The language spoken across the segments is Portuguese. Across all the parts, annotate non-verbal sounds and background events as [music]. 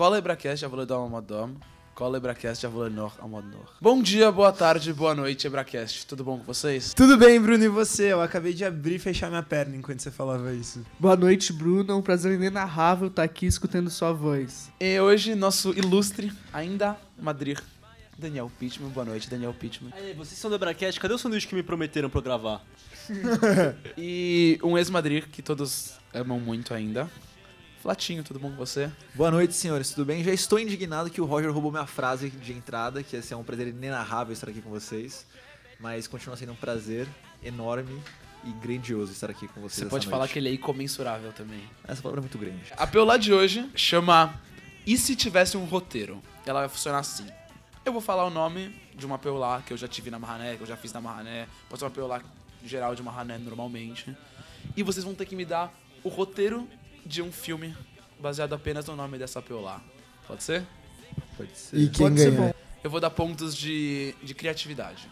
Cola Ebracast, já vou dar uma dom. Cola Ebracast, já vou nor a nor. Bom dia, boa tarde, boa noite, Ebracast. Tudo bom com vocês? Tudo bem, Bruno, e você? Eu acabei de abrir e fechar minha perna enquanto você falava isso. Boa noite, Bruno. É um prazer inenarrável estar aqui escutando sua voz. E hoje, nosso ilustre, ainda Madrid, Daniel Pittman. Boa noite, Daniel Pittman. Aí, vocês são do Ebracast, cadê o sanduíche que me prometeram pra eu gravar? [laughs] E um ex-Madrid que todos amam muito ainda. Flatinho, tudo bom com você? Boa noite, senhores, tudo bem? Já estou indignado que o Roger roubou minha frase de entrada, que esse é um prazer inenarrável estar aqui com vocês. Mas continua sendo um prazer enorme e grandioso estar aqui com vocês. Você pode falar noite. que ele é incomensurável também. Essa palavra é muito grande. A Peolá de hoje chama E se tivesse um roteiro? Ela vai funcionar assim. Eu vou falar o nome de uma Peolá que eu já tive na Marrané, que eu já fiz na Marrané. Pode ser uma Peolá geral de Marrané normalmente. E vocês vão ter que me dar o roteiro de um filme baseado apenas no nome dessa Peolá. Pode ser? Pode ser. E quem Pode ganha? Eu vou dar pontos de, de criatividade.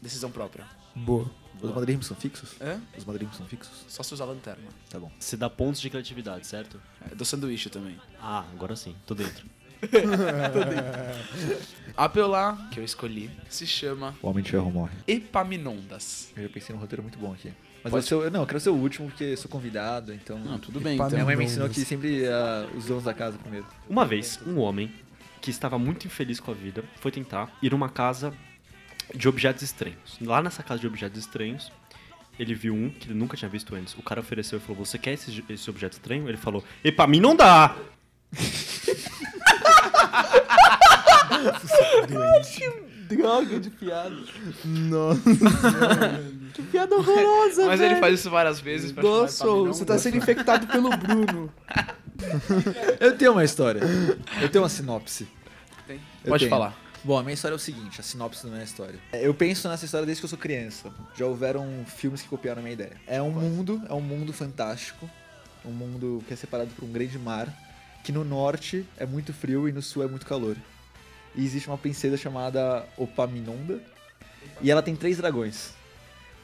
Decisão própria. Boa. Os madrinhos são fixos? É? Os madrinhos são fixos? Só se usar lanterna. Tá bom. Você dá pontos de criatividade, certo? É, do sanduíche também. Ah, agora sim, tô dentro. [laughs] A Peolá que eu escolhi se chama O Homem de Ferro morre. Epaminondas. Eu já pensei num roteiro muito bom aqui. Mas Pode- eu, sou, não, eu quero ser o último porque sou convidado, então... Não, tudo bem, então. Minha mãe me ensinou que sempre ah, os donos da casa primeiro. Uma vez, um homem que estava muito infeliz com a vida foi tentar ir numa casa de objetos estranhos. Lá nessa casa de objetos estranhos, ele viu um que ele nunca tinha visto antes. O cara ofereceu e falou: Você quer esse, esse objeto estranho? Ele falou: E pra mim não dá! [laughs] Droga de piada. [laughs] Nossa. Que piada horrorosa, Mas velho. ele faz isso várias vezes pra Nossa, você tá sendo infectado pelo Bruno. [laughs] Eu tenho uma história. Eu tenho uma sinopse. Tem? Pode tenho. falar. Bom, a minha história é o seguinte, a sinopse não é a história. Eu penso nessa história desde que eu sou criança. Já houveram filmes que copiaram a minha ideia. É um mundo, é um mundo fantástico. Um mundo que é separado por um grande mar, que no norte é muito frio e no sul é muito calor. E existe uma princesa chamada Opaminonda, e ela tem três dragões.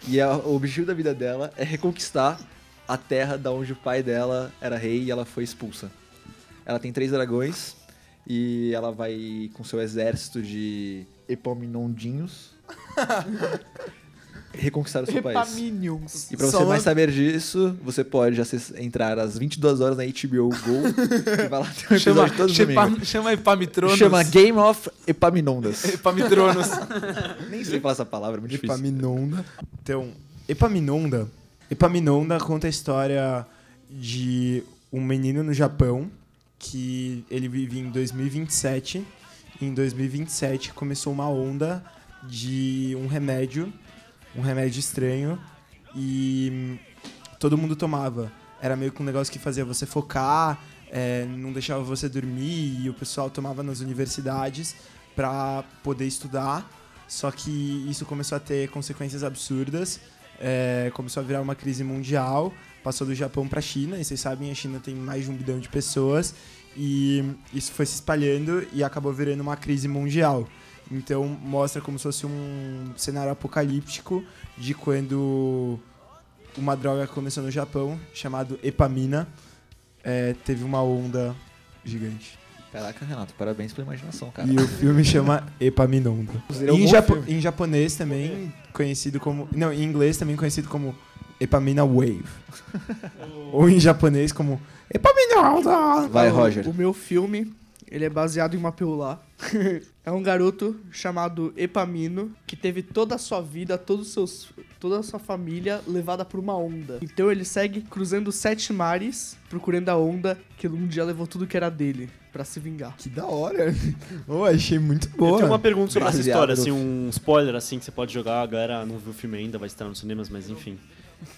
E a- o objetivo da vida dela é reconquistar a terra da onde o pai dela era rei e ela foi expulsa. Ela tem três dragões e ela vai com seu exército de epaminondinhos [laughs] reconquistar o seu país. Epaminions. E pra você Só mais saber disso, você pode entrar às 22 horas na HBO Go e vai lá ter um episódio Chama, todo chama, domingo. chama Epamitronus. Chama Game of Epaminondas. Epamitronus. [laughs] Nem sei falar essa palavra, é muito difícil. Epaminonda. Então, Epaminonda. Epaminonda conta a história de um menino no Japão que ele vive em 2027. E em 2027 começou uma onda de um remédio, um remédio estranho, e todo mundo tomava. Era meio que um negócio que fazia você focar, é, não deixava você dormir, e o pessoal tomava nas universidades para poder estudar. Só que isso começou a ter consequências absurdas, é, começou a virar uma crise mundial, passou do Japão para a China, e vocês sabem, a China tem mais de um bilhão de pessoas, e isso foi se espalhando e acabou virando uma crise mundial. Então mostra como se fosse um cenário apocalíptico de quando uma droga começou no Japão, chamado Epamina, é, teve uma onda gigante. Caraca, Renato, parabéns pela imaginação, cara. E o filme chama Epaminonda. É um em, japo- filme. em japonês também conhecido como. Não, em inglês também conhecido como Epamina Wave. [laughs] Ou em japonês como Epaminonda. Vai, Roger. O meu filme, ele é baseado em uma peulá. [laughs] é um garoto chamado Epamino que teve toda a sua vida, todos os seus, toda a sua família levada por uma onda. Então ele segue cruzando sete mares, procurando a onda que um dia levou tudo que era dele pra se vingar. Que da hora. [laughs] Oh, achei muito Eu boa. tenho uma pergunta sobre essa Baseado história, no- assim, um spoiler assim que você pode jogar, a galera não viu o filme ainda, vai estar nos cinemas, mas enfim.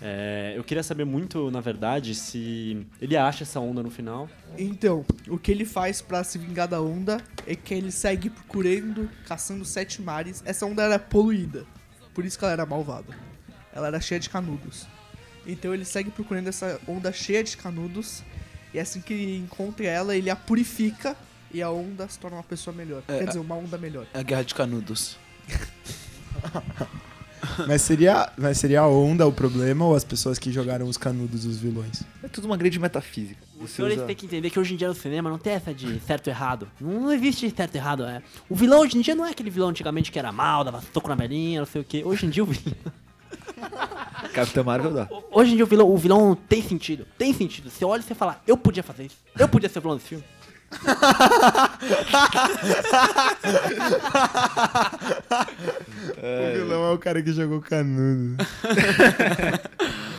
É, eu queria saber muito, na verdade, se ele acha essa onda no final. Então, o que ele faz pra se vingar da onda é que ele segue procurando, caçando sete mares. Essa onda era poluída, por isso que ela era malvada. Ela era cheia de canudos. Então ele segue procurando essa onda cheia de canudos. E assim que ele encontra ela, ele a purifica e a onda se torna uma pessoa melhor. É, Quer dizer, uma onda melhor. É a guerra de canudos. [laughs] Mas seria, mas seria a onda o problema ou as pessoas que jogaram os canudos os vilões? É tudo uma grande metafísica. Os Você senhores usa... têm que entender que hoje em dia no cinema não tem essa de certo e errado. Não, não existe certo e errado. É. O vilão hoje em dia não é aquele vilão antigamente que era mal, dava soco na velhinha, não sei o quê. Hoje em dia o vilão. [laughs] Capitão Marvel dá. Hoje em dia o vilão, o vilão tem sentido. Tem sentido. Você olha e você fala, eu podia fazer isso. Eu podia ser o vilão desse filme. [laughs] O vilão é o cara que jogou canudo. [laughs]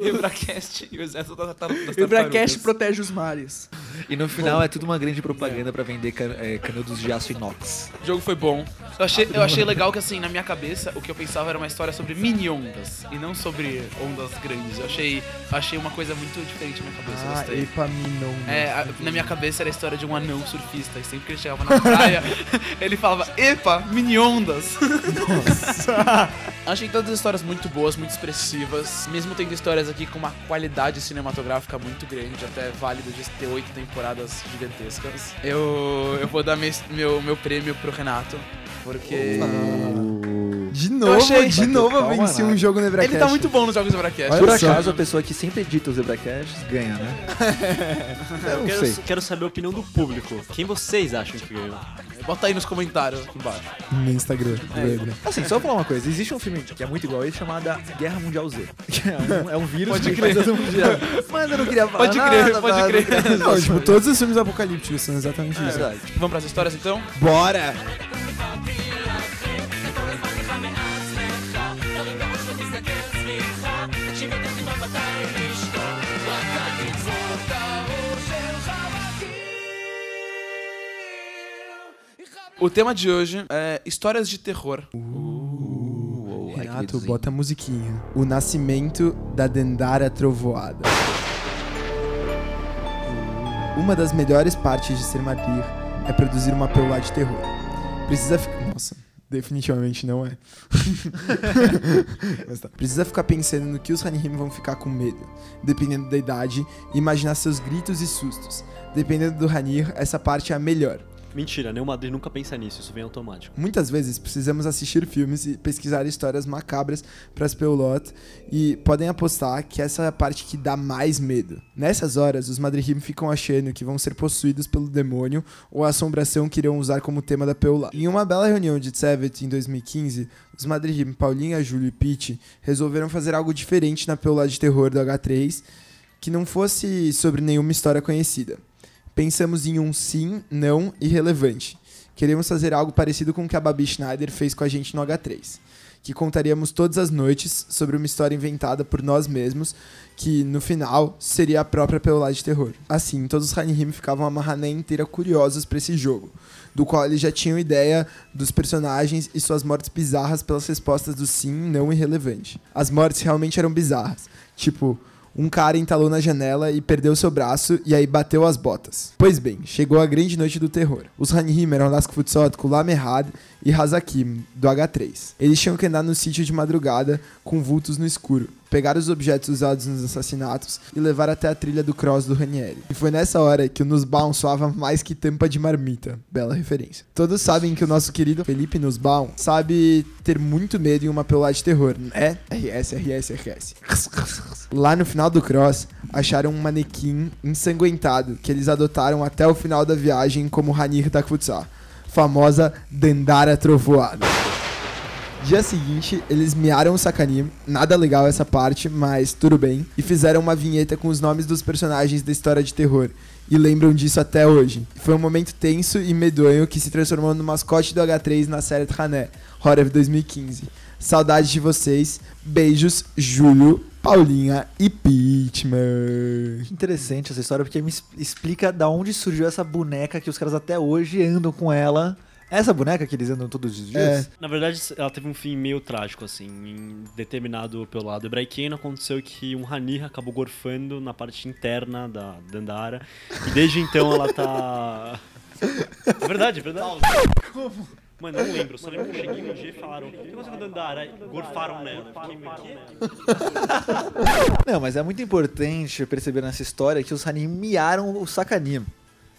[laughs] Hebracast e o exército da, da, das O Ibracast protege os mares. E no final é tudo uma grande propaganda pra vender can- é, canudos de aço inox. O jogo foi bom. Eu achei, eu achei legal que, assim, na minha cabeça, o que eu pensava era uma história sobre mini ondas e não sobre ondas grandes. Eu achei, achei uma coisa muito diferente na minha cabeça. Ah, gostei. Epaminonda. É, a- na minha cabeça era a história de um anão surfista. E sempre que ele chegava na praia, [laughs] ele falava: Epa, mini ondas. [laughs] Achei todas as histórias muito boas, muito expressivas. Mesmo tendo histórias aqui com uma qualidade cinematográfica muito grande, até válido de ter oito temporadas gigantescas. Eu, eu vou dar mes- meu, meu prêmio pro Renato. Porque. De novo, achei- de novo eu venci um jogo no. Ele tá muito bom nos jogos do Bracast. Olha Por acaso, a pessoa que sempre edita os Zebracasts ganha, né? [laughs] Eu Quero, sei. quero saber a opinião do público. Quem vocês acham que ganhou? Bota aí nos comentários aqui embaixo. No Instagram do Hebra. Assim, só falar uma coisa. Existe um filme que é muito igual a esse chamado Guerra Mundial Z. Que [laughs] é, um, é um vírus Pode crer. girar. Mas eu não queria falar Pode nada, crer, pode nada, crer. nada. Não, tipo, todos os filmes apocalípticos são exatamente É isso. verdade. Vamos pras histórias então? Bora! O tema de hoje é histórias de terror. Ai, que Renato, bota a musiquinha. O nascimento da Dendara Trovoada. Uma das melhores partes de ser Madir é produzir uma peulá de terror. Precisa ficar. Nossa, definitivamente não é. [laughs] Mas tá. Precisa ficar pensando no que os Hanihim vão ficar com medo, dependendo da idade, e imaginar seus gritos e sustos. Dependendo do Hanir, essa parte é a melhor. Mentira, nenhum Madrid nunca pensa nisso, isso vem automático. Muitas vezes precisamos assistir filmes e pesquisar histórias macabras para as Peulot e podem apostar que essa é a parte que dá mais medo. Nessas horas, os Madrihim ficam achando que vão ser possuídos pelo demônio ou a assombração que irão usar como tema da Peulá. Em uma bela reunião de Tsevet em 2015, os Madrihim Paulinha, Júlio e Pete resolveram fazer algo diferente na Peulá de terror do H3 que não fosse sobre nenhuma história conhecida. Pensamos em um sim, não e relevante. Queremos fazer algo parecido com o que a Babi Schneider fez com a gente no H3. Que contaríamos todas as noites sobre uma história inventada por nós mesmos, que no final seria a própria Peolá de Terror. Assim, todos os Hanihim ficavam a Mahané inteira curiosos para esse jogo, do qual eles já tinham ideia dos personagens e suas mortes bizarras pelas respostas do sim, não e relevante. As mortes realmente eram bizarras, tipo, um cara entalou na janela e perdeu seu braço e aí bateu as botas. Pois bem, chegou a grande noite do terror. Os Hanhim eram Lask Futsot, Kulam Errad e Hazakim, do H3. Eles tinham que andar no sítio de madrugada com vultos no escuro, pegar os objetos usados nos assassinatos e levar até a trilha do cross do Ranieri. E foi nessa hora que o Nussbaum soava mais que tampa de marmita. Bela referência. Todos sabem que o nosso querido Felipe Nussbaum sabe ter muito medo em uma pelada de terror, né? RS, RS, RS. Lá no final do cross, acharam um manequim ensanguentado que eles adotaram até o final da viagem como Hanir da famosa Dendara Trovoada. Dia seguinte, eles miaram o Sakanim, nada legal essa parte, mas tudo bem, e fizeram uma vinheta com os nomes dos personagens da história de terror, e lembram disso até hoje. Foi um momento tenso e medonho que se transformou no mascote do H3 na série Trané, Horror 2015. Saudades de vocês, beijos, Júlio, Paulinha e Pitman. Interessante essa história, porque me explica da onde surgiu essa boneca que os caras até hoje andam com ela. Essa boneca que eles andam todos os dias? É. Na verdade, ela teve um fim meio trágico, assim. Em determinado pelo lado hebraiqueno, aconteceu que um Hanir acabou gorfando na parte interna da Dandara. E desde então ela tá. [laughs] É verdade, é verdade. Como? Mano, eu não lembro. Só lembro que eu cheguei no dia e falaram: O que aconteceu com a Dandara? E gorfaram nela. Eu Fiquei meio que. [laughs] Não, mas é muito importante perceber nessa história que os Hanim miaram o Sakanim.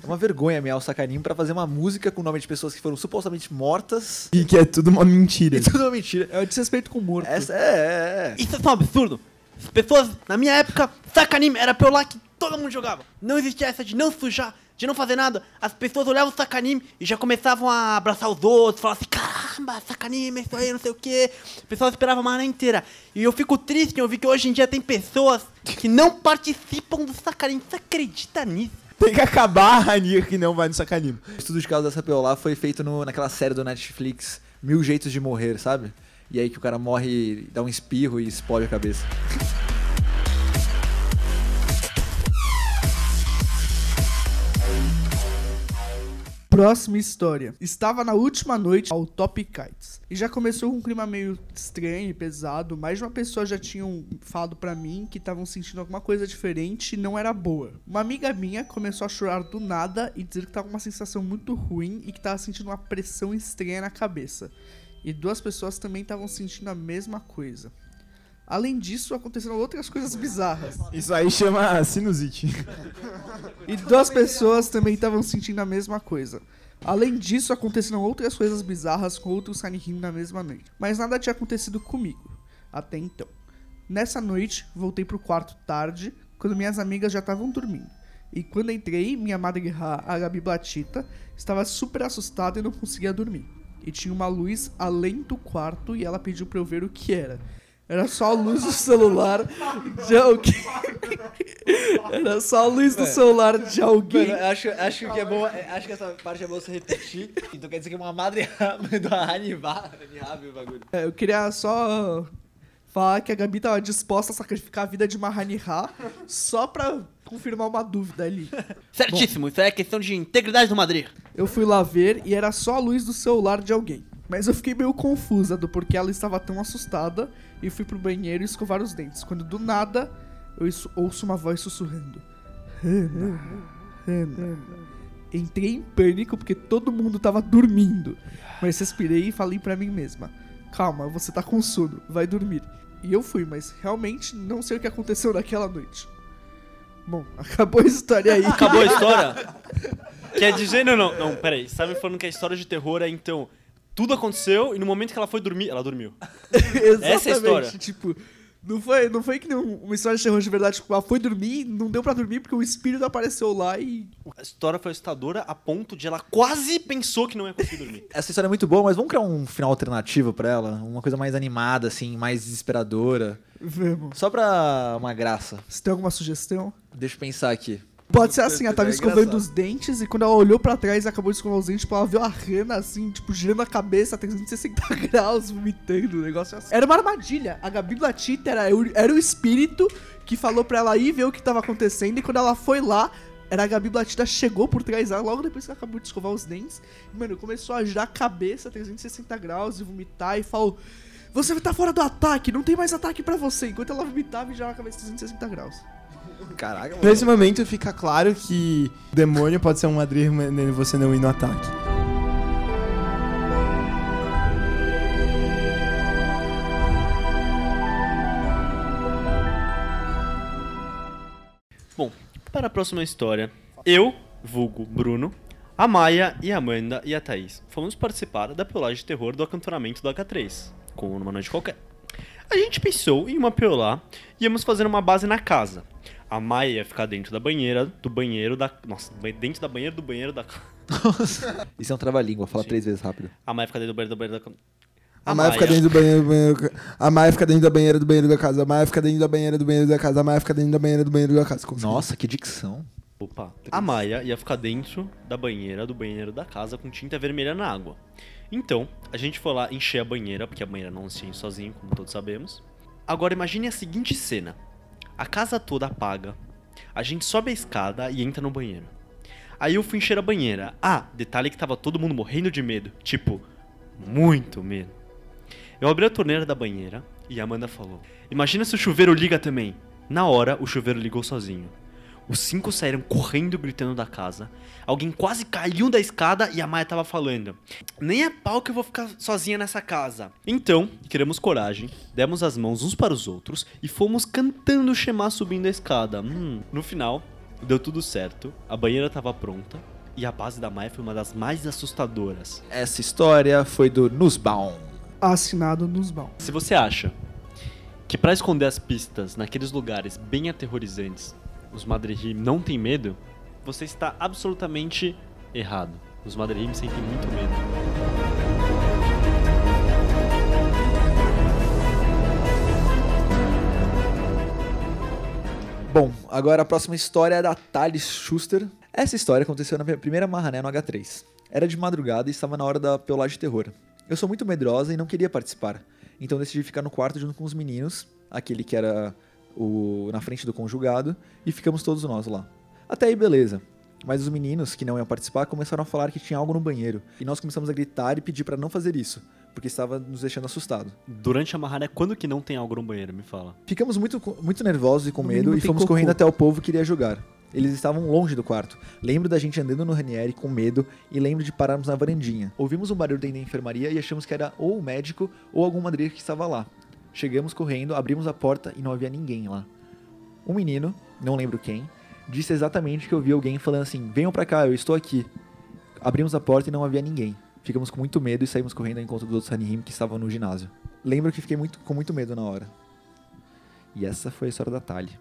É uma vergonha mear o sacaninho pra fazer uma música com o nome de pessoas que foram supostamente mortas. E que é tudo uma mentira. E tudo uma mentira. É o desrespeito com o morto. Essa é, é, é. Isso é só um absurdo. As pessoas, na minha época, sacanime era pelo lá que todo mundo jogava. Não existia essa de não sujar, de não fazer nada. As pessoas olhavam o sacanime e já começavam a abraçar os outros, falavam assim, caramba, sacanime, isso aí, não sei o quê. O pessoal esperava a manhã inteira. E eu fico triste em ouvir que hoje em dia tem pessoas que não participam do sacanime. Você acredita nisso? Tem que acabar a Ranir que não vai no sacanismo. O estudo de caso dessa PO lá foi feito no- naquela série do Netflix, Mil Jeitos de Morrer, sabe? E aí que o cara morre, dá um espirro e explode a cabeça. Próxima história. Estava na última noite ao Top Kites. E já começou com um clima meio estranho e pesado. Mais de uma pessoa já tinham falado pra mim que estavam sentindo alguma coisa diferente e não era boa. Uma amiga minha começou a chorar do nada e dizer que tava com uma sensação muito ruim e que tava sentindo uma pressão estranha na cabeça. E duas pessoas também estavam sentindo a mesma coisa. Além disso, aconteceram outras coisas bizarras. Isso aí chama sinusite. [laughs] E duas pessoas também estavam sentindo a mesma coisa. Além disso, aconteceram outras coisas bizarras com outros Sanihin na mesma noite. Mas nada tinha acontecido comigo, até então. Nessa noite, voltei pro quarto tarde, quando minhas amigas já estavam dormindo. E quando entrei, minha madre Ra, a Gabi Batita, estava super assustada e não conseguia dormir. E tinha uma luz além do quarto e ela pediu pra eu ver o que era. Era só a luz do celular de alguém. Era só a luz do celular de alguém. acho, acho que é bom. Acho que essa parte é bom você repetir. Então quer dizer que uma madre do Hannibal. o bagulho. É, Eu queria só falar que a Gabi tava disposta a sacrificar a vida de uma Haniha só pra confirmar uma dúvida ali. Certíssimo, isso aí é questão de integridade do Madrid. Eu fui lá ver e era só a luz do celular de alguém. Mas eu fiquei meio confusa do porquê ela estava tão assustada e fui pro banheiro escovar os dentes. Quando do nada eu ouço uma voz sussurrando. Hannah, Hannah. Entrei em pânico porque todo mundo tava dormindo. Mas respirei e falei pra mim mesma: Calma, você tá com sono, vai dormir. E eu fui, mas realmente não sei o que aconteceu naquela noite. Bom, [laughs] acabou a história aí. Acabou a história? Quer dizer, não, não, não, peraí. Você tá me falando que a história de terror é então. Tudo aconteceu e no momento que ela foi dormir, ela dormiu. [laughs] Exatamente. Essa é a história. Tipo, não foi, não foi que nem um- uma história de terror de verdade. Tipo, ela foi dormir, não deu pra dormir porque o espírito apareceu lá e. A história foi assustadora a ponto de ela quase pensou que não ia conseguir dormir. Essa história é muito boa, mas vamos criar um final alternativo pra ela? Uma coisa mais animada, assim, mais desesperadora. Vamos. Só pra uma graça. Você tem alguma sugestão? Deixa eu pensar aqui. Pode ser assim, ela tava É escovando os dentes e quando ela olhou pra trás e acabou de escovar os dentes, tipo, ela viu a Hannah assim, tipo, girando a cabeça a 360 [laughs] graus, vomitando, o negócio assim. Era uma armadilha. A Gabi Blatita era, o- era o espírito que falou pra ela ir ver o que tava acontecendo e quando ela foi lá, era a Gabi Blatita chegou por trás dela, logo depois que ela acabou de escovar os dentes, e, mano, começou a girar a cabeça a 360 graus e vomitar e falou. Você tá fora do ataque, não tem mais ataque pra você. Enquanto ela vomitava e girava a cabeça a 360 graus. Caraca, mano. Nesse momento fica claro que o demônio pode ser um Madrid e você não ir no ataque. Bom, para a próxima história, eu, vulgo Bruno, a Maia e a Amanda e a Thaís fomos participar da piolagem de terror do acantonamento do H3, como numa noite qualquer. A gente pensou em uma piolá e íamos fazer uma base na casa. A Maia ia ficar dentro da banheira, do banheiro da... Nossa, dentro da banheira do banheiro da... Isso é um trava-língua, fala Sim. três vezes rápido. A Maia fica dentro do banheiro do banheiro da... A Maia fica dentro do banheiro, do banheiro. A Maia fica dentro da banheira do banheiro da casa. A Maia fica dentro da banheira do banheiro da casa. A Maia fica dentro da banheira do banheiro da casa. Consegui. Nossa, que dicção. Opa. A Maia ia ficar dentro da banheira do banheiro da casa com tinta vermelha na água. Então, a gente foi lá encher a banheira, porque a banheira não se enche sozinho, como todos sabemos. Agora imagine a seguinte cena. A casa toda apaga. A gente sobe a escada e entra no banheiro. Aí eu fui encher a banheira. Ah, detalhe que tava todo mundo morrendo de medo. Tipo, muito medo. Eu abri a torneira da banheira e a Amanda falou: Imagina se o chuveiro liga também. Na hora, o chuveiro ligou sozinho. Os cinco saíram correndo, gritando da casa. Alguém quase caiu da escada e a Maia tava falando: Nem a pau que eu vou ficar sozinha nessa casa. Então, criamos coragem, demos as mãos uns para os outros e fomos cantando o Shema subindo a escada. Hum, no final, Deu tudo certo, a banheira tava pronta e a base da Maia foi uma das mais assustadoras. Essa história foi do Nussbaum. Assinado nos baús. Se você acha que pra esconder as pistas naqueles lugares bem aterrorizantes, os Madrihim não têm medo, você está absolutamente errado. Os Madrihim sentem muito medo. Bom, agora a próxima história é da Thales Schuster. Essa história aconteceu na minha primeira marrané no H3. Era de madrugada e estava na hora da peolagem de terror. Eu sou muito medrosa e não queria participar, então decidi ficar no quarto junto com os meninos, aquele que era o na frente do conjugado, e ficamos todos nós lá. Até aí beleza. Mas os meninos que não iam participar começaram a falar que tinha algo no banheiro, e nós começamos a gritar e pedir para não fazer isso, porque estava nos deixando assustado. Durante a marrané, quando que não tem algo no banheiro? Me fala. Ficamos muito, muito nervosos e com No medo e fomos cocô. correndo até o povo que iria jogar. Eles estavam longe do quarto. Lembro da gente andando no Ranieri com medo e lembro de pararmos na varandinha. Ouvimos um barulho dentro da enfermaria e achamos que era ou o médico ou algum madrinha que estava lá. Chegamos correndo, abrimos a porta e não havia ninguém lá. Um menino, não lembro quem, disse exatamente que eu vi alguém falando assim: venham pra cá, eu estou aqui. Abrimos a porta e não havia ninguém. Ficamos com muito medo e saímos correndo ao encontro dos outros Hanihim que estavam no ginásio. Lembro que fiquei muito, com muito medo na hora. E essa foi a história da Tali.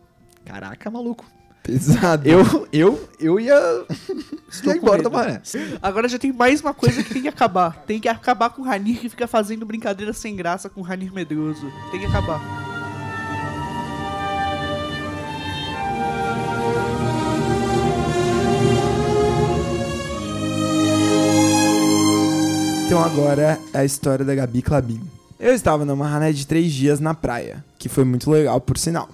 Caraca, maluco. Pesado. Eu, eu, eu ia, [laughs] ia embora da maré. Agora já tem mais uma coisa que tem que acabar. Tem que acabar com o Ranir que fica fazendo brincadeira sem graça com o Ranir medroso. Tem que acabar. Então agora é a história da Gabi Clabin. Eu estava numa rané de três dias na praia, que foi muito legal, por sinal.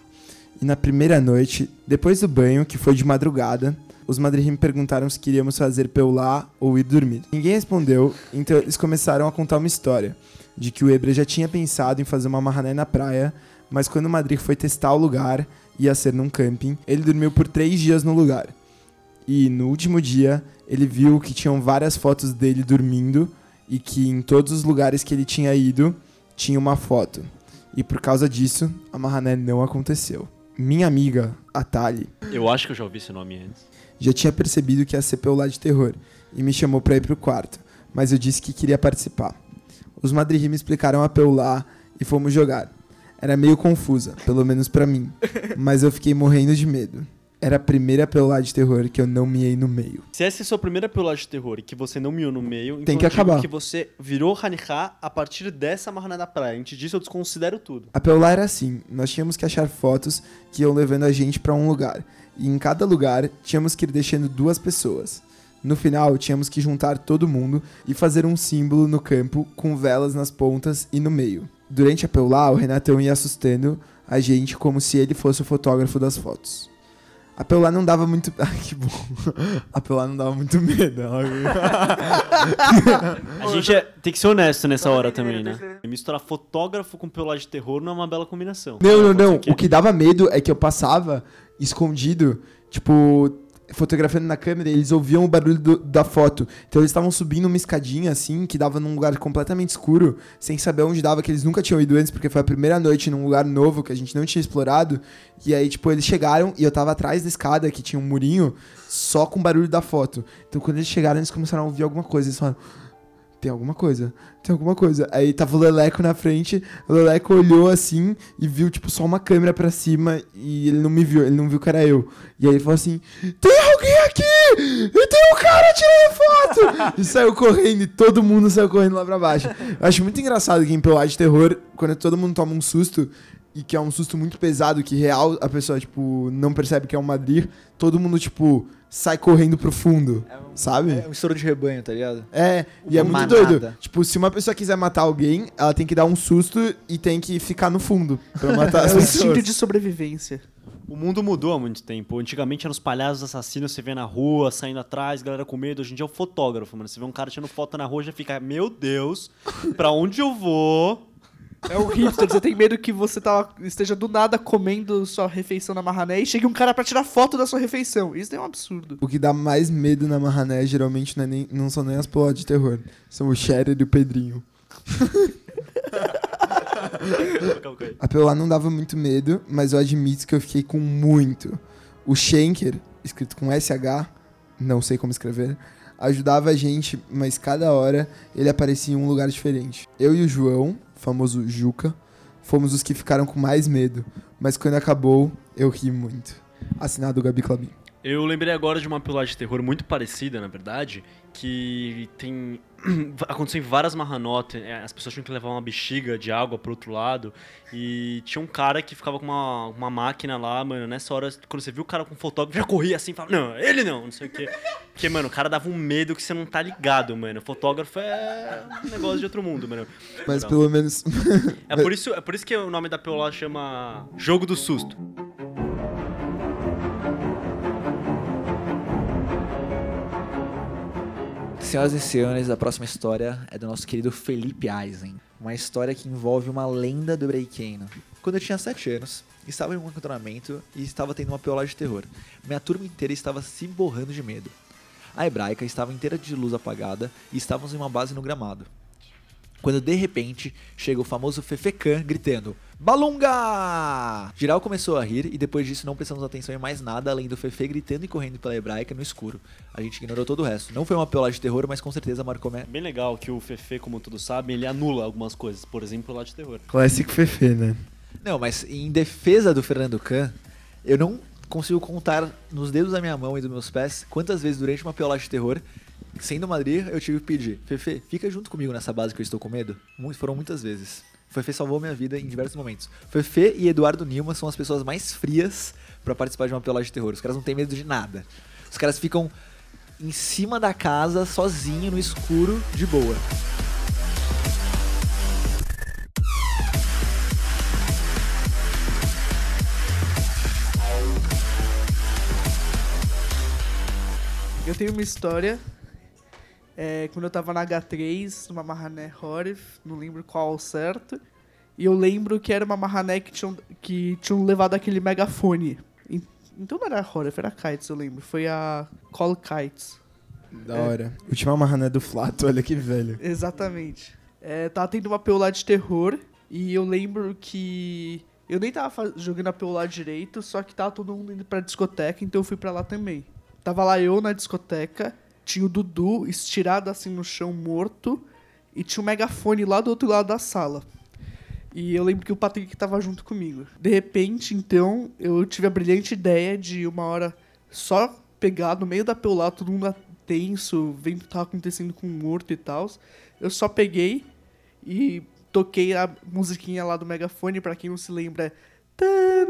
E na primeira noite, depois do banho, que foi de madrugada, os madrihim perguntaram se queríamos fazer peulá ou ir dormir. Ninguém respondeu, então eles começaram a contar uma história, de que o Ebra já tinha pensado em fazer uma marrané na praia, mas quando o Madrid foi testar o lugar, ia ser num camping, ele dormiu por três dias no lugar. E no último dia, ele viu que tinham várias fotos dele dormindo e que em todos os lugares que ele tinha ido tinha uma foto. E por causa disso, a marrané não aconteceu. Minha amiga, a Tali, Eu acho que eu já ouvi esse nome antes. já tinha percebido que ia ser pelo lado de terror e me chamou pra ir pro quarto, mas eu disse que queria participar. Os madrihim me explicaram a peulá e fomos jogar. Era meio confusa, pelo menos pra mim, [laughs] mas eu fiquei morrendo de medo. Era a primeira peulá de terror que eu não miei no meio. Se essa é a sua primeira pelagem de terror e que você não miou no meio, Tem então que acabar. que você virou Haniha a partir dessa marrané da praia. Antes disso, eu desconsidero tudo. A peulá era assim: nós tínhamos que achar fotos que iam levando a gente pra um lugar, e em cada lugar tínhamos que ir deixando duas pessoas. No final, tínhamos que juntar todo mundo e fazer um símbolo no campo com velas nas pontas e no meio. Durante a peulá, o Renatão ia assustando a gente como se ele fosse o fotógrafo das fotos. A peulá não dava muito. [laughs] Ai, que bom. A peulá não dava muito medo. Ela... [laughs] A gente é- tem que ser honesto nessa hora também, né? Misturar fotógrafo com pelagem de terror não é uma bela combinação. Não, não, não. que- O que dava medo é que eu passava escondido, tipo, fotografando na câmera, eles ouviam o barulho do- da foto. Então eles estavam subindo uma escadinha assim, que dava num lugar completamente escuro, sem saber onde dava, que eles nunca tinham ido antes, porque foi a primeira noite num lugar novo que a gente não tinha explorado. E aí, tipo, eles chegaram e eu tava atrás da escada, que tinha um murinho, só com o barulho da foto. Então quando eles chegaram, eles começaram a ouvir alguma coisa. Eles falaram. Tem alguma coisa, tem alguma coisa. Aí tava o Leleco na frente, o Leleco olhou assim e viu, tipo, só uma câmera pra cima e ele não me viu, ele não viu que era eu. E aí ele falou assim: Tem alguém aqui! E tem um cara tirando foto! e saiu correndo e todo mundo saiu correndo lá pra baixo. Eu acho muito engraçado que em pelagem de terror, quando todo mundo toma um susto, e que é um susto muito pesado, que real a pessoa, tipo, não percebe que é um Madrid, todo mundo, tipo, sai correndo pro fundo, sabe? É um estouro de rebanho, tá ligado? É, e é muito doido. manada. Tipo, se uma pessoa quiser matar alguém, ela tem que dar um susto e tem que ficar no fundo pra matar [laughs] as É o instinto pessoas. de sobrevivência. O mundo mudou há muito tempo. Antigamente eram os palhaços assassinos, você vê na rua, saindo atrás, galera com medo. Hoje em dia é o fotógrafo, mano. Você vê um cara tirando foto na rua, já fica, meu Deus, pra onde eu vou? É o hipster, você tem medo que você tá, esteja do nada comendo sua refeição na marrané e chegue um cara pra tirar foto da sua refeição. Isso é um absurdo. O que dá mais medo na Marrané geralmente não, é nem, não são nem as plotas de terror. São o Sharer e o Pedrinho. [laughs] A Peolá não dava muito medo, mas eu admito que eu fiquei com muito. O Schenker escrito com SH, não sei como escrever, ajudava a gente, mas cada hora ele aparecia em um lugar diferente. Eu e o João, famoso Juca, fomos os que ficaram com mais medo, mas quando acabou, eu ri muito. Assinado Gabi Clabin. Eu lembrei agora de uma pilagem de terror muito parecida, na verdade, que tem. [clears throat] aconteceu em várias marranotes. é, As pessoas tinham que levar uma bexiga de água pro outro lado. E tinha um cara que ficava com uma, uma máquina lá, mano. Nessa hora, quando você viu o cara com fotógrafo, já corria assim e falava: Não, ele não, não sei o quê. Porque, mano, o cara dava um medo que você não tá ligado, mano. O fotógrafo é um negócio de outro mundo, mano. Mas Não. pelo menos. É por, isso, é por isso que o nome da POLA chama Jogo do Susto. Senhoras e senhores, a próxima história é do nosso querido Felipe Eisen. Uma história que envolve uma lenda do Breakeno. Quando eu tinha 7 anos, estava em um acantonamento e estava tendo uma piolagem de terror. Minha turma inteira estava se borrando de medo. A hebraica estava inteira de luz apagada e estávamos em uma base no gramado. Quando de repente chega o famoso Fefecan gritando: Balunga! Geral começou a rir e depois disso não prestamos atenção em mais nada além do Fefe gritando e correndo pela hebraica no escuro. A gente ignorou todo o resto. Não foi uma piolagem de terror, mas com certeza marcou. É bem legal que o Fefe, como todos sabem, ele anula algumas coisas. Por exemplo, lá de terror. Classic Fefe, né? Não, mas em defesa do Fernando Can, eu não consigo contar nos dedos da minha mão e dos meus pés quantas vezes durante uma piolagem de terror, sendo Madrid, eu tive que pedir: Fefe, fica junto comigo nessa base que eu estou com medo. Foram muitas vezes. Fefe salvou minha vida em diversos momentos. Fefe e Eduardo Nilma são as pessoas mais frias pra participar de uma piolagem de terror. Os caras não têm medo de nada. Os caras ficam em cima da casa, sozinho, no escuro, de boa. Eu tenho uma história. É, quando eu tava na H3, numa Mahané Horif, não lembro qual ao certo. E eu lembro que era uma Mahané que tinham, que tinham levado aquele megafone. En- Então não era Horif, era Kites, eu lembro. Foi a Call Kites. Da hora. Última marrané do Flato, olha que velho. Exatamente. É, tava tendo uma PO lá de terror. E eu lembro que. Eu nem tava jogando a PO lá direito, só que tava todo mundo indo pra discoteca, então eu fui pra lá também. Tava lá eu na discoteca, tinha o Dudu estirado assim no chão, morto, e tinha um megafone lá do outro lado da sala. E eu lembro que o Patrick tava junto comigo. De repente, então, eu tive a brilhante ideia de uma hora só pegar no meio da lá, todo mundo tenso, vendo o que tava acontecendo com o morto e tal. Eu só peguei e toquei a musiquinha lá do megafone, pra quem não se lembra. é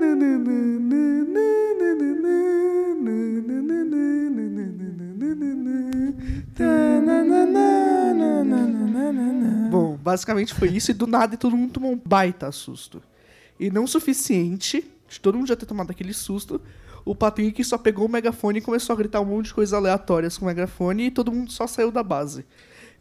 Bom, basicamente foi isso e do nada todo mundo tomou um baita susto. E não o suficiente de todo mundo já ter tomado aquele susto, o Patrick só pegou o megafone e começou a gritar um monte de coisas aleatórias com o megafone e todo mundo só saiu da base.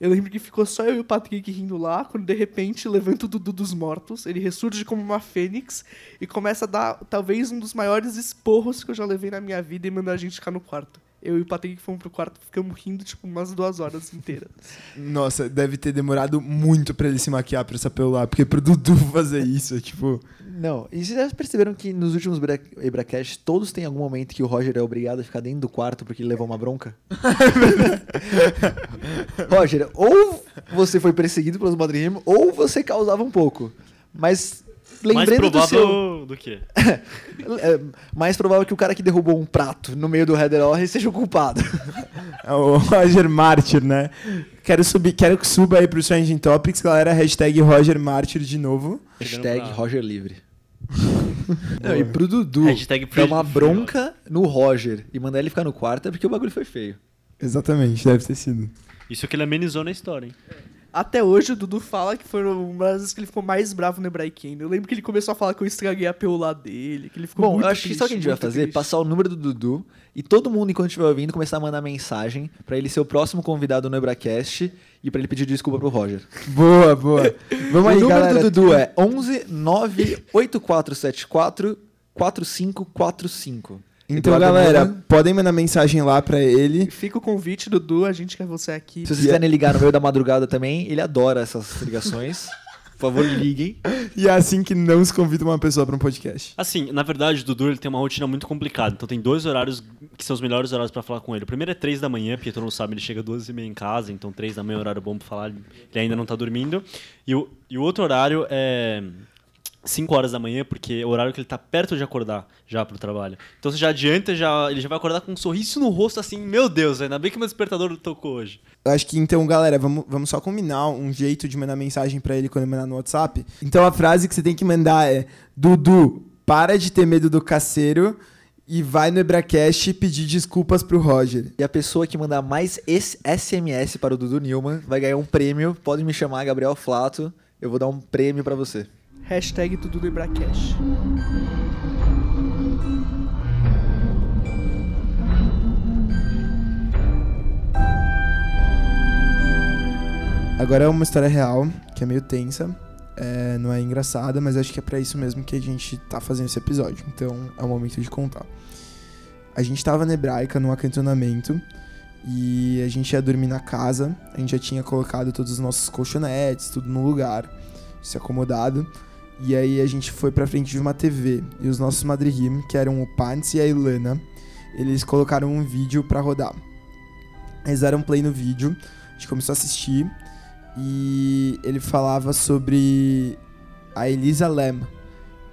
Eu lembro que ficou só eu e o Patrick rindo lá, quando de repente levanta o Dudu dos mortos, ele ressurge como uma fênix e começa a dar talvez um dos maiores esporros que eu já levei na minha vida e manda a gente ficar no quarto. Eu e o Patrick fomos pro quarto, ficamos rindo tipo umas duas horas inteiras. Nossa, deve ter demorado muito pra ele se maquiar pra essa pelular, porque pro Dudu fazer isso, é tipo. Não, e vocês já perceberam que nos últimos Bra- Ebracast todos têm algum momento que o Roger é obrigado a ficar dentro do quarto porque ele levou uma bronca? [laughs] Roger, ou você foi perseguido pelos Madrim, ou você causava um pouco. Mas lembrando do provável seu... do que? [laughs] É mais provável que o cara que derrubou um prato no meio do Header seja o culpado. É o Roger Martyr, né? Quero, subir, quero que suba aí pro Trending Topics, galera. Hashtag Roger Martyr de novo. Hashtag pra- Roger livre. [laughs] Não, e pro Dudu, Hashtag dar uma bronca no Roger e mandar ele ficar no quarto é porque o bagulho foi feio. Exatamente, deve ter sido. Isso que ele amenizou na história, hein? Até hoje o Dudu fala que foi uma das vezes que ele ficou mais bravo no Hebraikane. Eu lembro que ele começou a falar que eu estraguei a peula dele, que ele ficou Bom, muito eu acho que triste, sabe o que a gente vai fazer? triste. Passar o número do Dudu e todo mundo, enquanto estiver ouvindo, começar a mandar mensagem pra ele ser o próximo convidado no Ebracast e pra ele pedir desculpa pro Roger. Boa, boa. [laughs] Vamos o aí, número galera. do Dudu é 11 98474 4545. Então, Eduardo galera, Newman, podem mandar mensagem lá pra ele. Fica o convite, Dudu, a gente quer você aqui. se vocês quiserem ligar no meio da madrugada também, ele adora essas ligações. Por favor, liguem. [laughs] E é assim que não se convida uma pessoa pra um podcast. Assim, na verdade, o Dudu ele tem uma rotina muito complicada. Então tem dois horários que são os melhores horários pra falar com ele. O primeiro é três da manhã, porque todo mundo sabe, ele chega duas e meia em casa, então três da manhã é um horário bom pra falar, ele ainda não tá dormindo. E o, e o outro horário é 5 horas da manhã, porque é o horário que ele tá perto de acordar já pro trabalho. Então você já adianta, já, ele já vai acordar com um sorriso no rosto assim, meu Deus, ainda bem que meu despertador tocou hoje. Eu acho que então, galera, vamos, vamos só combinar um jeito de mandar mensagem pra ele quando ele mandar no WhatsApp. Então a frase que você tem que mandar é: Dudu, para de ter medo do caseiro e vai no Ebracast pedir desculpas pro Roger. E a pessoa que mandar mais esse SMS para o Dudu Newman vai ganhar um prêmio. Pode me chamar Gabriel Flato. Eu vou dar um prêmio pra você. Hashtag tudo do Ibracash. Agora é uma história real, que é meio tensa. É, não é engraçada, mas acho que é pra isso mesmo que a gente tá fazendo esse episódio. Então é o momento de contar. A gente tava na hebraica, num acantonamento, e a gente ia dormir na casa. A gente já tinha colocado todos os nossos colchonetes, tudo no lugar, se acomodado. E aí a gente foi pra frente de uma TV. E os nossos madrihim, que eram o Pants e a Ilana, eles colocaram um vídeo pra rodar. Eles deram play no vídeo, a gente começou a assistir e ele falava sobre a Elisa Lam,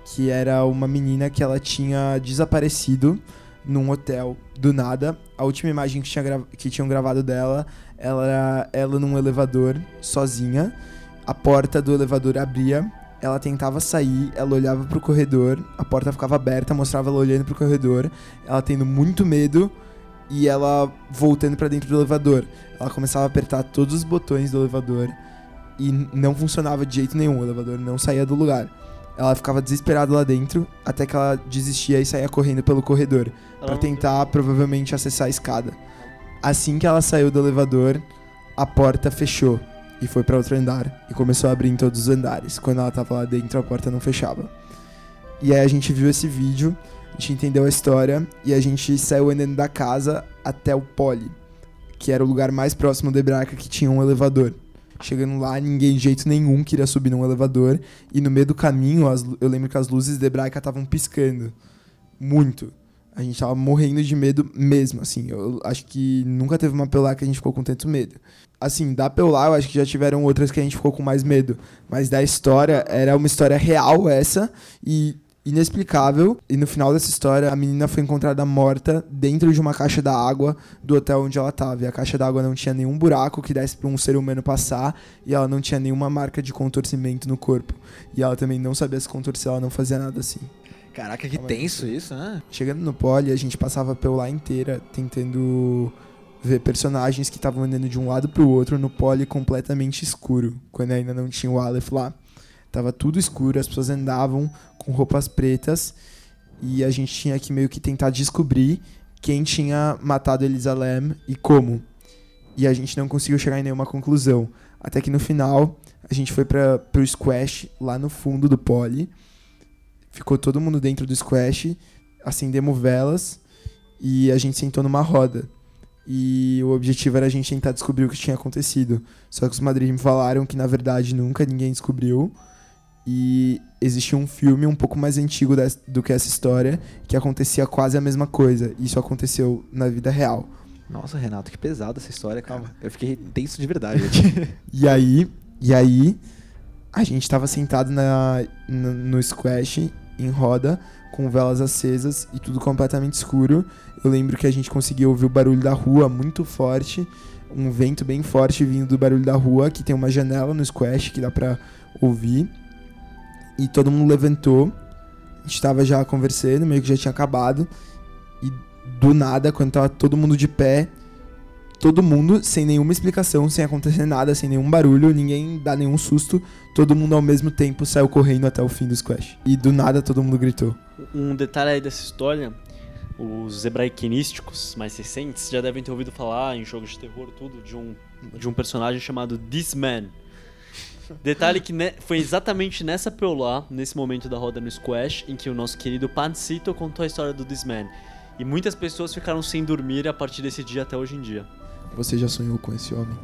que era uma menina que ela tinha desaparecido num hotel do nada. A última imagem que, tinha que tinham gravado dela ela era ela num elevador sozinha. A porta do elevador abria, ela tentava sair, ela olhava pro corredor, a porta ficava aberta, mostrava ela olhando pro corredor, ela tendo muito medo e ela voltando pra dentro do elevador. Ela começava a apertar todos os botões do elevador e não funcionava de jeito nenhum, o elevador não saía do lugar. Ela ficava desesperada lá dentro, até que ela desistia e saía correndo pelo corredor não- tentar provavelmente acessar a escada. Assim que ela saiu do elevador, a porta fechou e foi pra outro andar e começou a abrir em todos os andares. Quando ela tava lá dentro, a porta não fechava. E aí a gente viu esse vídeo, a gente entendeu a história e a gente saiu andando da casa até o Poli, que era o lugar mais próximo da Hebraica que tinha um elevador. Chegando lá, ninguém de jeito nenhum queria subir num elevador. E no meio do caminho, as eu lembro que as luzes da Hebraica estavam piscando. Muito. A gente tava morrendo de medo mesmo, assim. Eu acho que nunca teve uma Peulá que a gente ficou com tanto medo. Assim, da Peulá, eu acho que já tiveram outras que a gente ficou com mais medo. Mas da história, era uma história real essa. E inexplicável. E no final dessa história, a menina foi encontrada morta dentro de uma caixa d'água do hotel onde ela tava. E a caixa d'água não tinha nenhum buraco que desse pra um ser humano passar. E ela não tinha nenhuma marca de contorcimento no corpo. E ela também não sabia se contorcer, ela não fazia nada assim. Caraca, que tenso isso, né? Chegando no pole, a gente passava pelo lá inteira tentando ver personagens que estavam andando de um lado pro outro no pole completamente escuro, quando ainda não tinha o Aleph lá. Tava tudo escuro, as pessoas andavam com roupas pretas e a gente tinha que meio que tentar descobrir quem tinha matado Elisa Lam e como. E a gente não conseguiu chegar em nenhuma conclusão. Até que no final, a gente foi para pro squash lá no fundo do pole. Ficou todo mundo dentro do squash, acendemos velas e a gente sentou numa roda. E o objetivo era a gente tentar descobrir o que tinha acontecido. Só que os Madrid me falaram que na verdade nunca ninguém descobriu. E existia um filme um pouco mais antigo do que essa história que acontecia quase a mesma coisa. Isso aconteceu na vida real. Nossa, Renato, que pesada essa história, calma. Eu fiquei tenso de verdade [laughs] aqui. E aí, e aí, a gente tava sentado na, no, no squash, em roda, com velas acesas e tudo completamente escuro. Eu lembro que a gente conseguia ouvir o barulho da rua muito forte, um vento bem forte vindo do barulho da rua, que tem uma janela no squash que dá pra ouvir. E todo mundo levantou. A gente tava já conversando, meio que já tinha acabado. E do nada, quando tava todo mundo de pé, todo mundo, sem nenhuma explicação, sem acontecer nada, sem nenhum barulho, ninguém dá nenhum susto, todo mundo ao mesmo tempo saiu correndo até o fim do squash. E do nada todo mundo gritou. Um detalhe aí dessa história, os hebraiquinísticos mais recentes já devem ter ouvido falar em jogos de terror tudo de um de um personagem chamado This Man. Detalhe que ne- foi exatamente nessa peolá, nesse momento da roda no squash, em que o nosso querido Pancito contou a história do This Man. E muitas pessoas ficaram sem dormir a partir desse dia até hoje em dia. Você já sonhou com esse homem?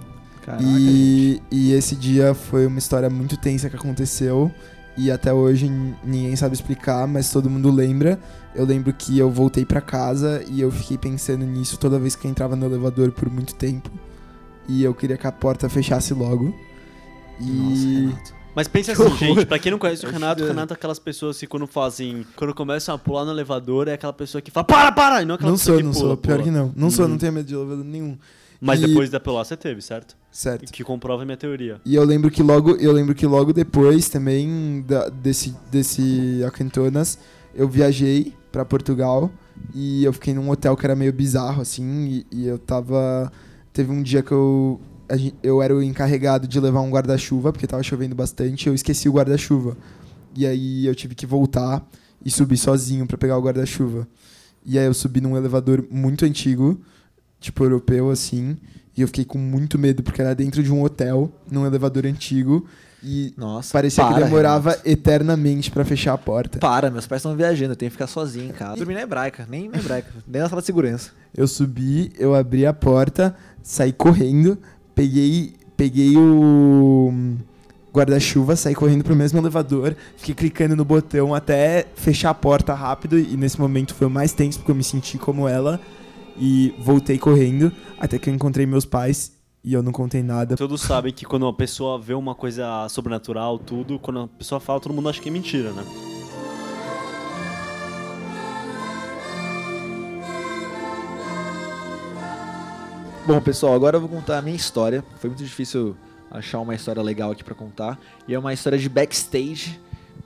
Caraca, E, e esse dia foi uma história muito tensa que aconteceu. E até hoje ninguém sabe explicar, mas todo mundo lembra. Eu lembro que eu voltei pra casa e eu fiquei pensando nisso toda vez que eu entrava no elevador por muito tempo. E eu queria que a porta fechasse logo. E. Mas pensa assim, gente, pra quem não conhece o [laughs] Renato, o que- Renato é aquelas pessoas que quando fazem. Quando começam a pular no elevador, é aquela pessoa que fala, para, para! E não aquela Não pessoa sou, que não pula, sou. Pior pula. que não. Não sou, Uhum. não tenho medo de elevador nenhum. Mas E- depois da pular você teve, certo? Certo. Que comprova a minha teoria. E eu lembro que logo, eu lembro que logo depois também da- desse desse Acantonas, eu viajei pra Portugal e eu fiquei num hotel que era meio bizarro assim, e, e eu tava teve um dia que eu eu era o encarregado de levar um guarda-chuva, porque tava chovendo bastante, eu esqueci o guarda-chuva. E aí eu tive que voltar e subir sozinho pra pegar o guarda-chuva. E aí eu subi num elevador muito antigo, tipo europeu assim, e eu fiquei com muito medo porque era dentro de um hotel, num elevador antigo, e Nossa, parecia para, que demorava Renato. eternamente pra fechar a porta. Para, meus pais estão viajando, eu tenho que ficar sozinho em casa. Dormir na hebraica, nem na hebraica, [laughs] nem na sala de segurança. Eu subi, eu abri a porta, saí correndo, peguei, peguei o guarda-chuva, saí correndo pro mesmo elevador, fiquei clicando no botão até fechar a porta rápido e nesse momento foi o mais tenso porque eu me senti como ela e voltei correndo até que eu encontrei meus pais e eu não contei nada. Todos sabem que quando uma pessoa vê uma coisa sobrenatural, tudo, quando a pessoa fala, todo mundo acha que é mentira, né? Bom, pessoal, agora eu vou contar a minha história. Foi muito difícil achar uma história legal aqui pra contar. E é uma história de backstage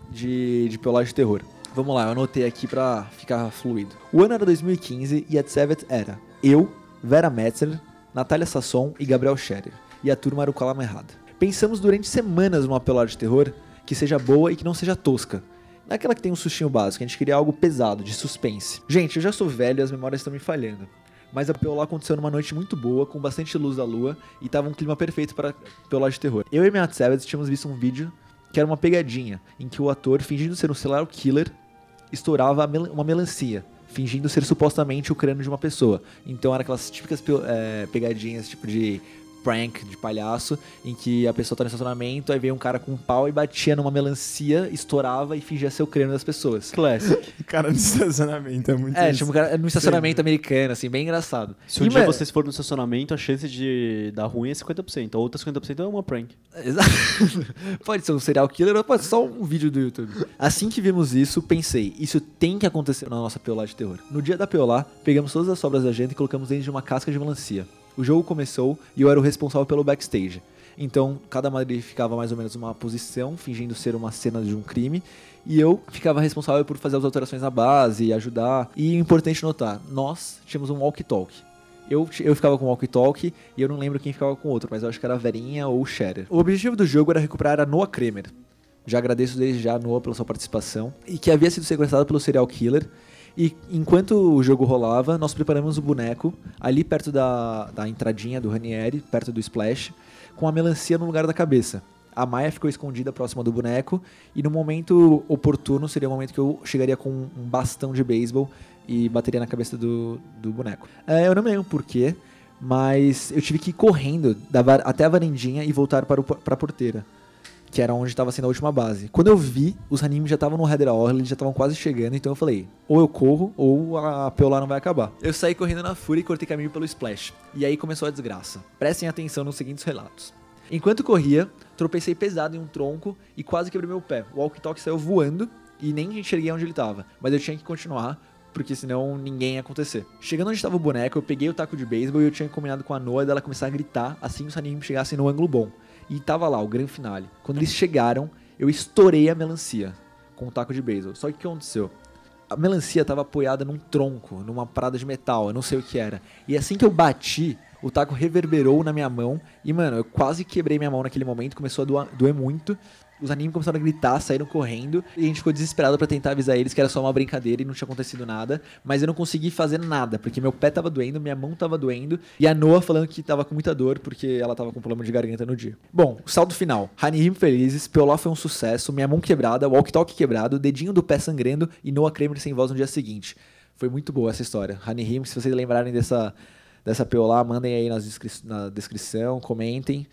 de, de Piolagem de Terror. Vamos lá, eu anotei aqui pra ficar fluido. O ano era 2015 e a Tsevet era eu, Vera Metzler, Natália Sasson e Gabriel Scherer. E a turma era o Calama Errada. Pensamos durante semanas numa pelada de terror que seja boa e que não seja tosca. Naquela que tem um sustinho básico, a gente queria algo pesado, de suspense. Gente, eu já sou velho e as memórias estão me falhando. Mas a Peolá aconteceu numa noite muito boa, com bastante luz da lua, e tava um clima perfeito para Peolá de terror. Eu e minha Savage tínhamos visto um vídeo que era uma pegadinha, em que o ator, fingindo ser um serial killer, estourava uma melancia, fingindo ser supostamente o crânio de uma pessoa. Então era aquelas típicas é, pegadinhas, tipo de prank, de palhaço, em que a pessoa tá no estacionamento, aí veio um cara com um pau e batia numa melancia, estourava e fingia ser o crânio das pessoas. Classic. [laughs] Cara no estacionamento é muito É, isso. tipo, um cara no estacionamento americano, assim, bem engraçado. Se um E, dia mano, vocês forem no estacionamento, a chance de dar ruim é 50%. A outra 50% é uma prank. Exato. [laughs] pode ser um serial killer ou pode ser só um vídeo do YouTube. Assim que vimos isso, pensei, isso tem que acontecer na nossa Peolá de terror. No dia da Peolá, pegamos todas as sobras da gente e colocamos dentro de uma casca de melancia. O jogo começou e eu era o responsável pelo backstage. Então, cada Madrid ficava mais ou menos numa posição, fingindo ser uma cena de um crime, e eu ficava responsável por fazer as alterações na base, ajudar. E importante notar, nós tínhamos um walkie-talkie. Eu, eu ficava com o walkie-talkie e eu não lembro quem ficava com o outro, mas eu acho que era a Verinha ou o Scherer. O objetivo do jogo era recuperar a Noah Kramer. Já agradeço desde já a Noah pela sua participação. E que havia sido sequestrada pelo serial killer. E enquanto o jogo rolava, nós preparamos o boneco ali perto da, da entradinha do Ranieri, perto do Splash, com a melancia no lugar da cabeça. A Maia ficou escondida próxima do boneco e no momento oportuno seria o momento que eu chegaria com um bastão de beisebol e bateria na cabeça do, do boneco. É, eu não me lembro porquê, mas eu tive que ir correndo até a varandinha e voltar para, o, para a porteira, que era onde estava sendo a última base. Quando eu vi, os animes já estavam no Header Orl, eles já estavam quase chegando, então eu falei, ou eu corro, ou a Peolar não vai acabar. Eu saí correndo na fúria e cortei caminho pelo Splash. E aí começou a desgraça. Prestem atenção nos seguintes relatos. Enquanto corria, tropecei pesado em um tronco e quase quebrei meu pé. O walkie-talkie saiu voando e nem enxerguei onde ele estava, mas eu tinha que continuar, porque senão ninguém ia acontecer. Chegando onde estava o boneco, eu peguei o taco de beisebol e eu tinha combinado com a Noah dela começar a gritar assim os animes chegassem no ângulo bom. E tava lá, o grande finale. Quando eles chegaram, eu estourei a melancia com o taco de beisebol. Só que o que aconteceu? A melancia tava apoiada num tronco, numa parada de metal, eu não sei o que era. E assim que eu bati, o taco reverberou na minha mão. E, mano, eu quase quebrei minha mão naquele momento, começou a doer muito. Os animes começaram a gritar, saíram correndo. E a gente ficou desesperado pra tentar avisar eles que era só uma brincadeira e não tinha acontecido nada. Mas eu não consegui fazer nada, porque meu pé tava doendo, minha mão tava doendo. E a Noah falando que tava com muita dor, porque ela tava com problema de garganta no dia. Bom, saldo final. Hanihim felizes, Peoló foi um sucesso, minha mão quebrada, walkie-talkie quebrado, dedinho do pé sangrando e Noah Kramer sem voz no dia seguinte. Foi muito boa essa história. Hanihim, se vocês lembrarem dessa, dessa PO lá, mandem aí nas descri- na descrição, comentem,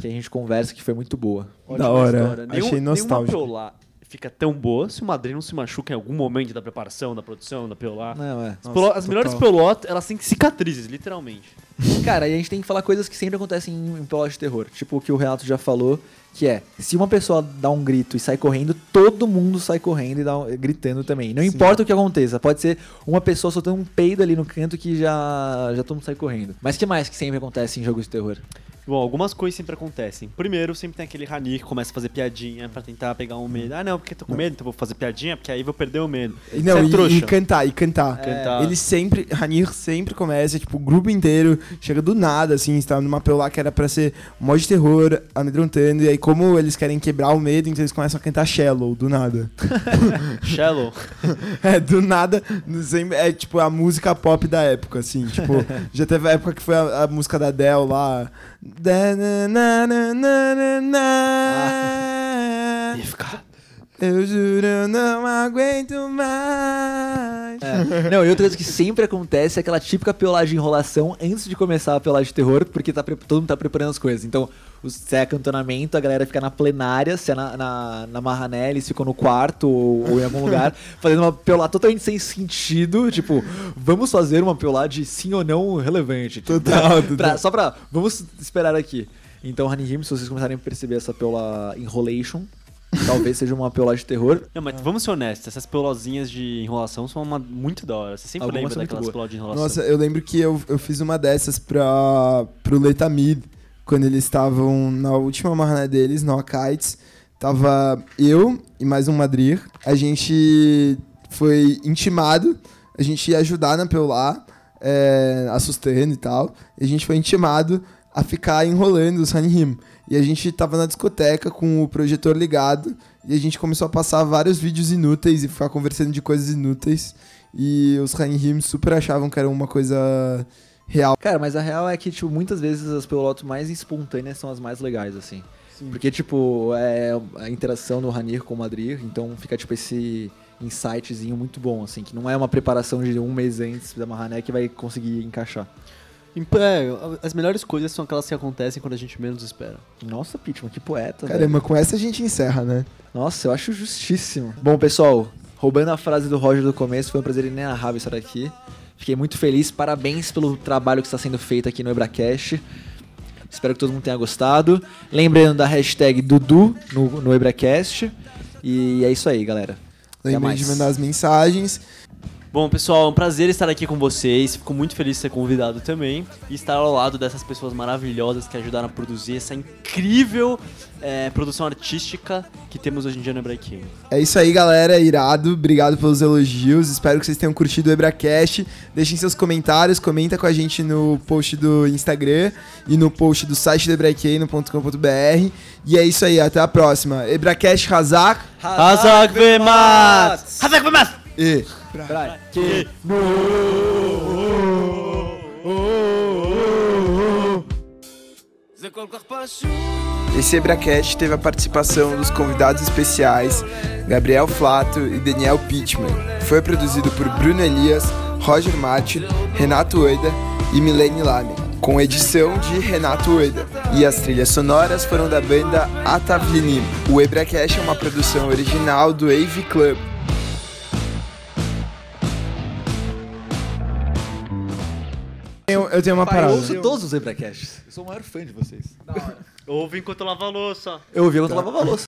que a gente conversa, que foi muito boa. Da hora. história. Nenhum- Achei nostálgico. Nenhuma Peolá fica tão boa se o Madrid não se machuca em algum momento da preparação, da produção, da Peolá. Não, é. As, Peolá- as melhores Peoló, elas têm cicatrizes, literalmente. Cara, e a gente tem que falar coisas que sempre acontecem em, em PO de terror. Tipo o que o Renato já falou, que é, se uma pessoa dá um grito e sai correndo, todo mundo sai correndo e dá um- gritando também. Não importa o que aconteça, pode ser uma pessoa soltando um peido ali no canto que já, já todo mundo sai correndo. Mas que mais que sempre acontece em jogos de terror? Bom, algumas coisas sempre acontecem. Primeiro, sempre tem aquele Rani que começa a fazer piadinha pra tentar pegar um medo. Ah, não, porque tô com medo, então vou fazer piadinha, porque aí vou perder o medo. E não, é e, e cantar, e cantar. Cantar. Ele sempre, Ranir sempre começa, tipo, o grupo inteiro chega do nada, assim, está numa PO lá que era pra ser mod de terror, amedrontando, e aí como eles querem quebrar o medo, então eles começam a cantar Shallow, do nada. [laughs] Shallow. [laughs] É, do nada, sempre- é tipo a música pop da época, assim, tipo, [laughs] já teve a época que foi a, a música da Adele lá. ダなナなナな。ナーか？Eu juro, eu não aguento mais. É. Não, e outra coisa que sempre acontece é aquela típica piolagem de enrolação antes de começar a piolagem de terror, porque tá, todo mundo tá preparando as coisas. Então, se é acantonamento, a galera fica na plenária, se é na, na, na marrané, eles ficam no quarto ou, ou em algum lugar, [laughs] fazendo uma piolá totalmente sem sentido, tipo, vamos fazer uma de sim ou não relevante. Tipo, Total, pra- total. pra- só pra, vamos esperar aqui. Então, Honey Him, se vocês começarem a perceber essa piola enrolation, talvez seja uma piolagem de terror. Não, mas vamos ser honestos, essas peolozinhas de enrolação são uma, muito da hora. Você sempre Algumas lembra daquelas peoló de enrolação. Nossa, eu lembro que eu, eu fiz uma dessas pra, pro Letamid, quando eles estavam na última marrané deles, no Akites. Tava eu e mais um Madrid. A gente foi intimado, a gente ia ajudar na Peulá, é, assustando e tal. E a gente foi intimado a ficar enrolando os Hanhim. E a gente tava na discoteca com o projetor ligado e a gente começou a passar vários vídeos inúteis e ficar conversando de coisas inúteis. E os Hanhim super achavam que era uma coisa real. Cara, mas a real é que, tipo, muitas vezes as pelotas mais espontâneas são as mais legais, assim. Porque, tipo, é a interação do Ranir com o Madrid, então fica, tipo, esse insightzinho muito bom, assim, que não é uma preparação de um mês antes da Marrané que vai conseguir encaixar. É, as melhores coisas são aquelas que acontecem quando a gente menos espera. Nossa, Pitman, que poeta, velho. Caramba, com essa a gente encerra, né? Nossa, eu acho justíssimo. Bom, pessoal, roubando a frase do Roger do começo, foi um prazer inenarrável estar aqui. Fiquei muito feliz, parabéns pelo trabalho que está sendo feito aqui no Ebracast. Espero que todo mundo tenha gostado. Lembrando da hashtag Dudu no, no Ebracast. E é isso aí, galera. Lembrem de mandar as mensagens. Bom, pessoal, é um prazer estar aqui com vocês. Fico muito feliz de ser convidado também e estar ao lado dessas pessoas maravilhosas que ajudaram a produzir essa incrível é, produção artística que temos hoje em dia no Breaking. É isso aí, galera. Irado. Obrigado pelos elogios. Espero que vocês tenham curtido o Ebracast. Deixem seus comentários. Comenta com a gente no post do Instagram e no post do site do ebraqueino.com.br. E é isso aí. Até a próxima. Ebracast Razak. Hazak Vemas! Hazak Vemas! E... Esse Ebracast teve a participação dos convidados especiais Gabriel Flato e Daniel Pittman. Foi produzido por Bruno Elias, Roger Martin, Renato Oida e Milene Lame, com edição de Renato Oida. E as trilhas sonoras foram da banda Atavlinim. O Ebracast é uma produção original do AV Club. Eu, eu tenho uma Eu parada. ouço todos os Ebracasts. Eu sou o maior fã de vocês. Ouve enquanto lava a louça. Eu ouvi quando eu lavava a louça.